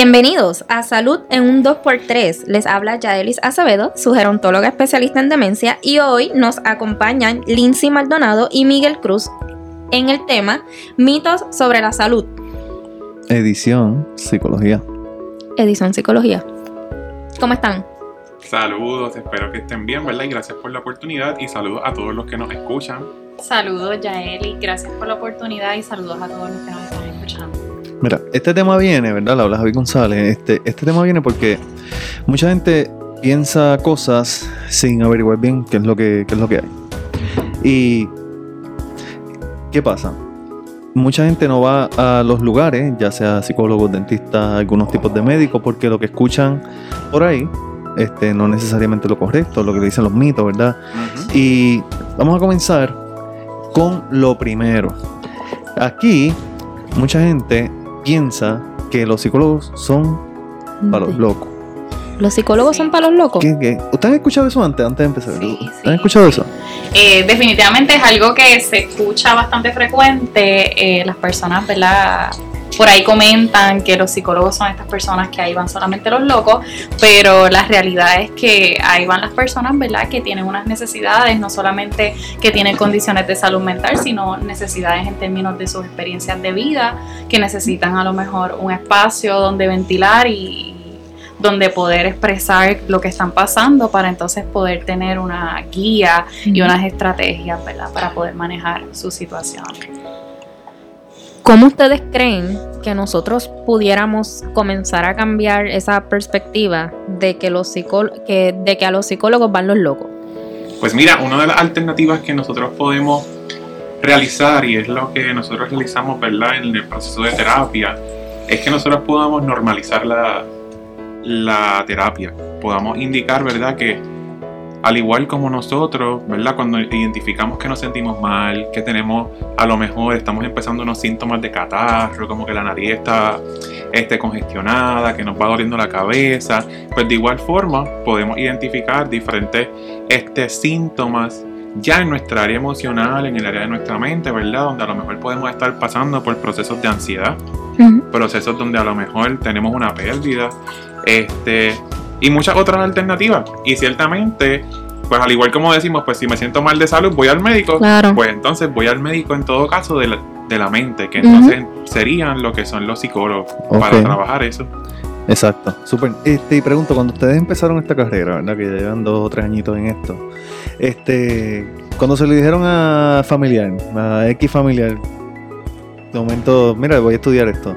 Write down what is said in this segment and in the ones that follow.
Bienvenidos a Salud en un 2x3. Les habla Yaelis Acevedo, su gerontóloga especialista en demencia, y hoy nos acompañan Lindsay Maldonado y Miguel Cruz en el tema Mitos sobre la salud. Edición Psicología. Edición Psicología. ¿Cómo están? Saludos, espero que estén bien, ¿verdad? Y gracias por la oportunidad y saludos a todos los que nos escuchan. Saludos, Yaeli, gracias por la oportunidad y saludos a todos los que nos están escuchando. Mira, este tema viene, ¿verdad? La habla Javi González. Este, este tema viene porque mucha gente piensa cosas sin averiguar bien qué es lo que, qué es lo que hay. Y ¿qué pasa? Mucha gente no va a los lugares, ya sea psicólogos, dentistas, algunos tipos de médicos, porque lo que escuchan por ahí este, no necesariamente lo correcto, lo que dicen los mitos, ¿verdad? Y vamos a comenzar con lo primero. Aquí, mucha gente piensa que los psicólogos son para los locos. ¿Los psicólogos Sí. son para los locos? ¿Qué, qué? ¿Ustedes han escuchado eso antes, antes de empezar? Sí, ¿Han sí. escuchado eso? Eh, definitivamente es algo que se escucha bastante frecuente. eh, las personas, ¿verdad? Por ahí comentan que los psicólogos son estas personas que ahí van solamente los locos, pero la realidad es que ahí van las personas, ¿verdad? Que tienen unas necesidades, no solamente que tienen condiciones de salud mental, sino necesidades en términos de sus experiencias de vida, que necesitan a lo mejor un espacio donde ventilar y donde poder expresar lo que están pasando para entonces poder tener una guía y unas estrategias, ¿verdad? Para poder manejar su situación. ¿Cómo ustedes creen que nosotros pudiéramos comenzar a cambiar esa perspectiva de que, a los psicólogos van los locos? Pues mira, una de las alternativas que nosotros podemos realizar y es lo que nosotros realizamos, ¿verdad? En el proceso de terapia, es que nosotros podamos normalizar la, la terapia. Podamos indicar, ¿verdad? Que al igual como nosotros, ¿verdad? Cuando identificamos que nos sentimos mal, que tenemos, a lo mejor estamos empezando unos síntomas de catarro, como que la nariz está este, congestionada, que nos va doliendo la cabeza, pues de igual forma podemos identificar diferentes este, síntomas ya en nuestra área emocional, en el área de nuestra mente, ¿verdad? Donde a lo mejor podemos estar pasando por procesos de ansiedad, procesos donde a lo mejor tenemos una pérdida, este, y muchas otras alternativas. Y ciertamente, pues al igual como decimos, pues si me siento mal de salud, voy al médico, Claro. pues entonces voy al médico en todo caso de la, de la mente, que entonces serían lo que son los psicólogos para trabajar eso. Exacto, súper. Este, y pregunto, cuando ustedes empezaron esta carrera, ¿verdad? Que ya llevan dos o tres añitos en esto, este, cuando se le dijeron a familiar, a X familiar, de momento, mira, voy a estudiar esto,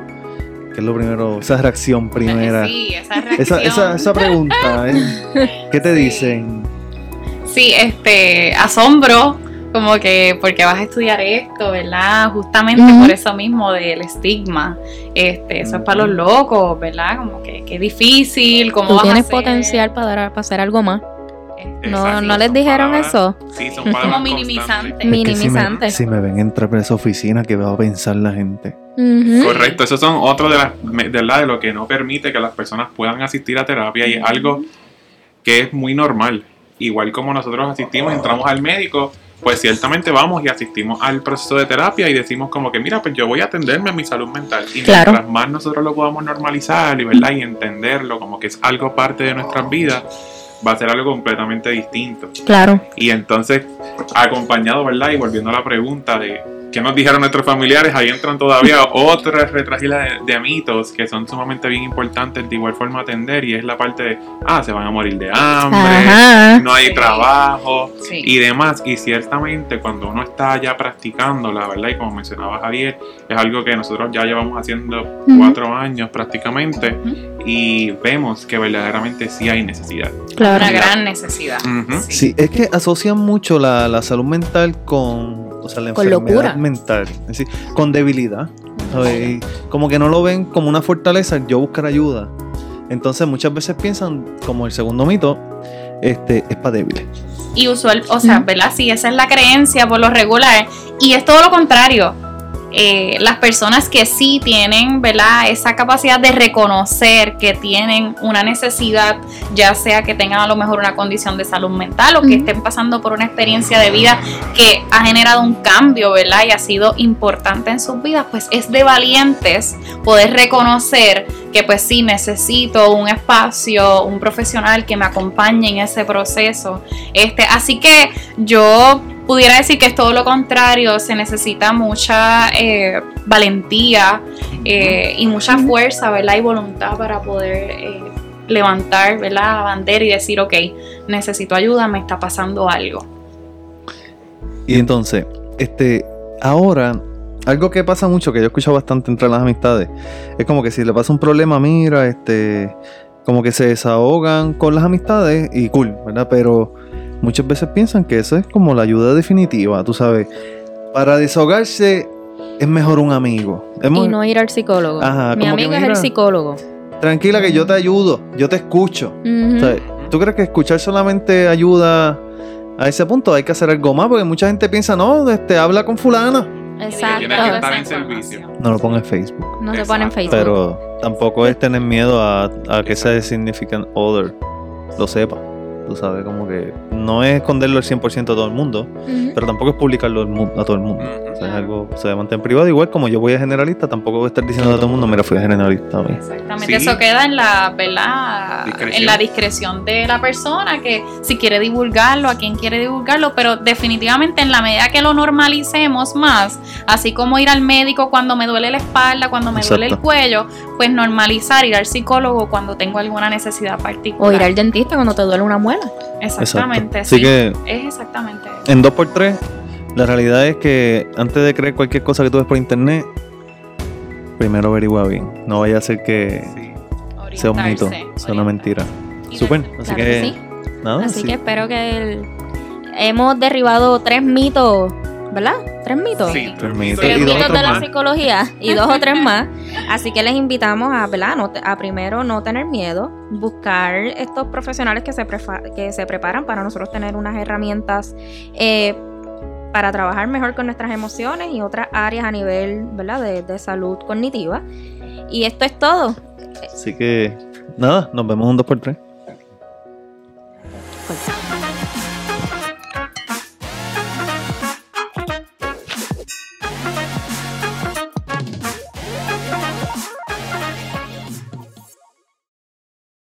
¿qué es lo primero? Esa reacción primera. Sí, esa reacción. Esa, esa, esa pregunta, ¿eh? ¿qué te Sí. dicen? Sí, este, asombro, como que porque vas a estudiar esto, ¿verdad? Justamente por eso mismo del estigma. Este, eso es para los locos, ¿verdad? Como que qué difícil, cómo Tú vas tienes a hacer? potencial para, dar- para hacer algo más. Este, No, Exacto, no les dijeron palabras- eso. Sí, son Como palabras minimizante. constantes. Es que si me- Minimizante. Si me, ven entrar por esa oficina, ¿qué va a pensar la gente? Correcto, esos son otro de las de, verdad, de lo que no permite que las personas puedan asistir a terapia y es algo que es muy normal. Igual como nosotros asistimos, entramos al médico, pues ciertamente vamos y asistimos al proceso de terapia y decimos como que mira, pues yo voy a atenderme a mi salud mental. Y Claro. mientras más nosotros lo podamos normalizar y, ¿verdad? y entenderlo como que es algo parte de nuestras vidas, va a ser algo completamente distinto. Claro. Y entonces, acompañado, ¿verdad? Y volviendo a la pregunta de qué nos dijeron nuestros familiares, ahí entran todavía otras retragilas de, de mitos que son sumamente bien importantes de igual forma atender y es la parte de, ah, se van a morir de hambre, Ajá. no hay Sí. trabajo Sí. y demás. Y ciertamente cuando uno está ya practicando, la verdad, y como mencionaba Javier, es algo que nosotros ya llevamos haciendo cuatro años prácticamente y vemos que verdaderamente sí hay necesidad. Claro. Una gran necesidad. Ujú. Sí, es que asocian mucho la, la salud mental con, o sea, la Con enfermedad locura. mental, es decir, con debilidad. ¿sabes? Como que no lo ven como una fortaleza yo buscar ayuda. Entonces muchas veces piensan, como el segundo mito, este, es para débiles. Y usual, o sea. ¿verdad? Sí, esa es la creencia por lo regular. Y es todo lo contrario. Eh, las personas que sí tienen, ¿verdad? Esa capacidad de reconocer que tienen una necesidad, ya sea que tengan a lo mejor una condición de salud mental o que estén pasando por una experiencia de vida que ha generado un cambio, ¿verdad? Y ha sido importante en sus vidas, pues es de valientes poder reconocer que pues sí necesito un espacio, un profesional que me acompañe en ese proceso. Este, así que yo pudiera decir que es todo lo contrario, se necesita mucha eh, valentía eh, y mucha fuerza, ¿verdad? Y voluntad para poder eh, levantar, ¿verdad? La bandera y decir, ok, necesito ayuda, me está pasando algo. Y entonces, este, ahora, algo que pasa mucho, que yo he escuchado bastante entre las amistades, es como que si le pasa un problema, mira, este, como que se desahogan con las amistades y cool, ¿verdad? Pero muchas veces piensan que eso es como la ayuda definitiva, tú sabes. Para desahogarse es mejor un amigo. Y no ir al psicólogo. Ajá, Mi amiga es el psicólogo. Tranquila que yo te ayudo, yo te escucho. Ujú. O sea, ¿Tú crees que escuchar solamente ayuda a ese punto? Hay que hacer algo más porque mucha gente piensa, no, este, habla con fulana. Exacto. Tiene que estar en servicio. No lo ponga en Facebook. No se pone en. Facebook. Pero tampoco es tener miedo a, a que ese significant other lo sepa. Tú sabes, como que no es esconderlo al 100% a todo el mundo, pero tampoco es publicarlo a todo el mundo. Ujú. O sea, es algo se debe mantener privado. Igual como yo voy a generalista, tampoco voy a estar diciendo a todo el mundo, mira, fui a generalista. hoy". Exactamente, Sí. eso queda en la, ¿verdad? Discreción. En la discreción de la persona que si quiere divulgarlo, a quien quiere divulgarlo, pero definitivamente en la medida que lo normalicemos más, así como ir al médico cuando me duele la espalda, cuando me duele el cuello, pues normalizar ir al psicólogo cuando tengo alguna necesidad particular. O ir al dentista cuando te duele una muela. Exactamente, Exacto. Así sí. que Es exactamente eso. en 2x3, la realidad es que antes de creer cualquier cosa que tú ves por internet, primero averigua bien. No vaya a ser que Sí. sea un mito, Orientarse, sea una mentira. De- Así Claro que, que sí. nada. Así sí. que espero que el- hemos derribado tres mitos, ¿verdad? Tres mitos. Sí, Tres mitos. Tres mitos de la más. psicología y dos o tres más. Así que les invitamos a, ¿verdad? No a primero no tener miedo, buscar estos profesionales que se, que se preparan para nosotros tener unas herramientas eh, para trabajar mejor con nuestras emociones y otras áreas a nivel ¿verdad? De, de salud cognitiva. Y esto es todo. Así que, nada, nos vemos un 2x3.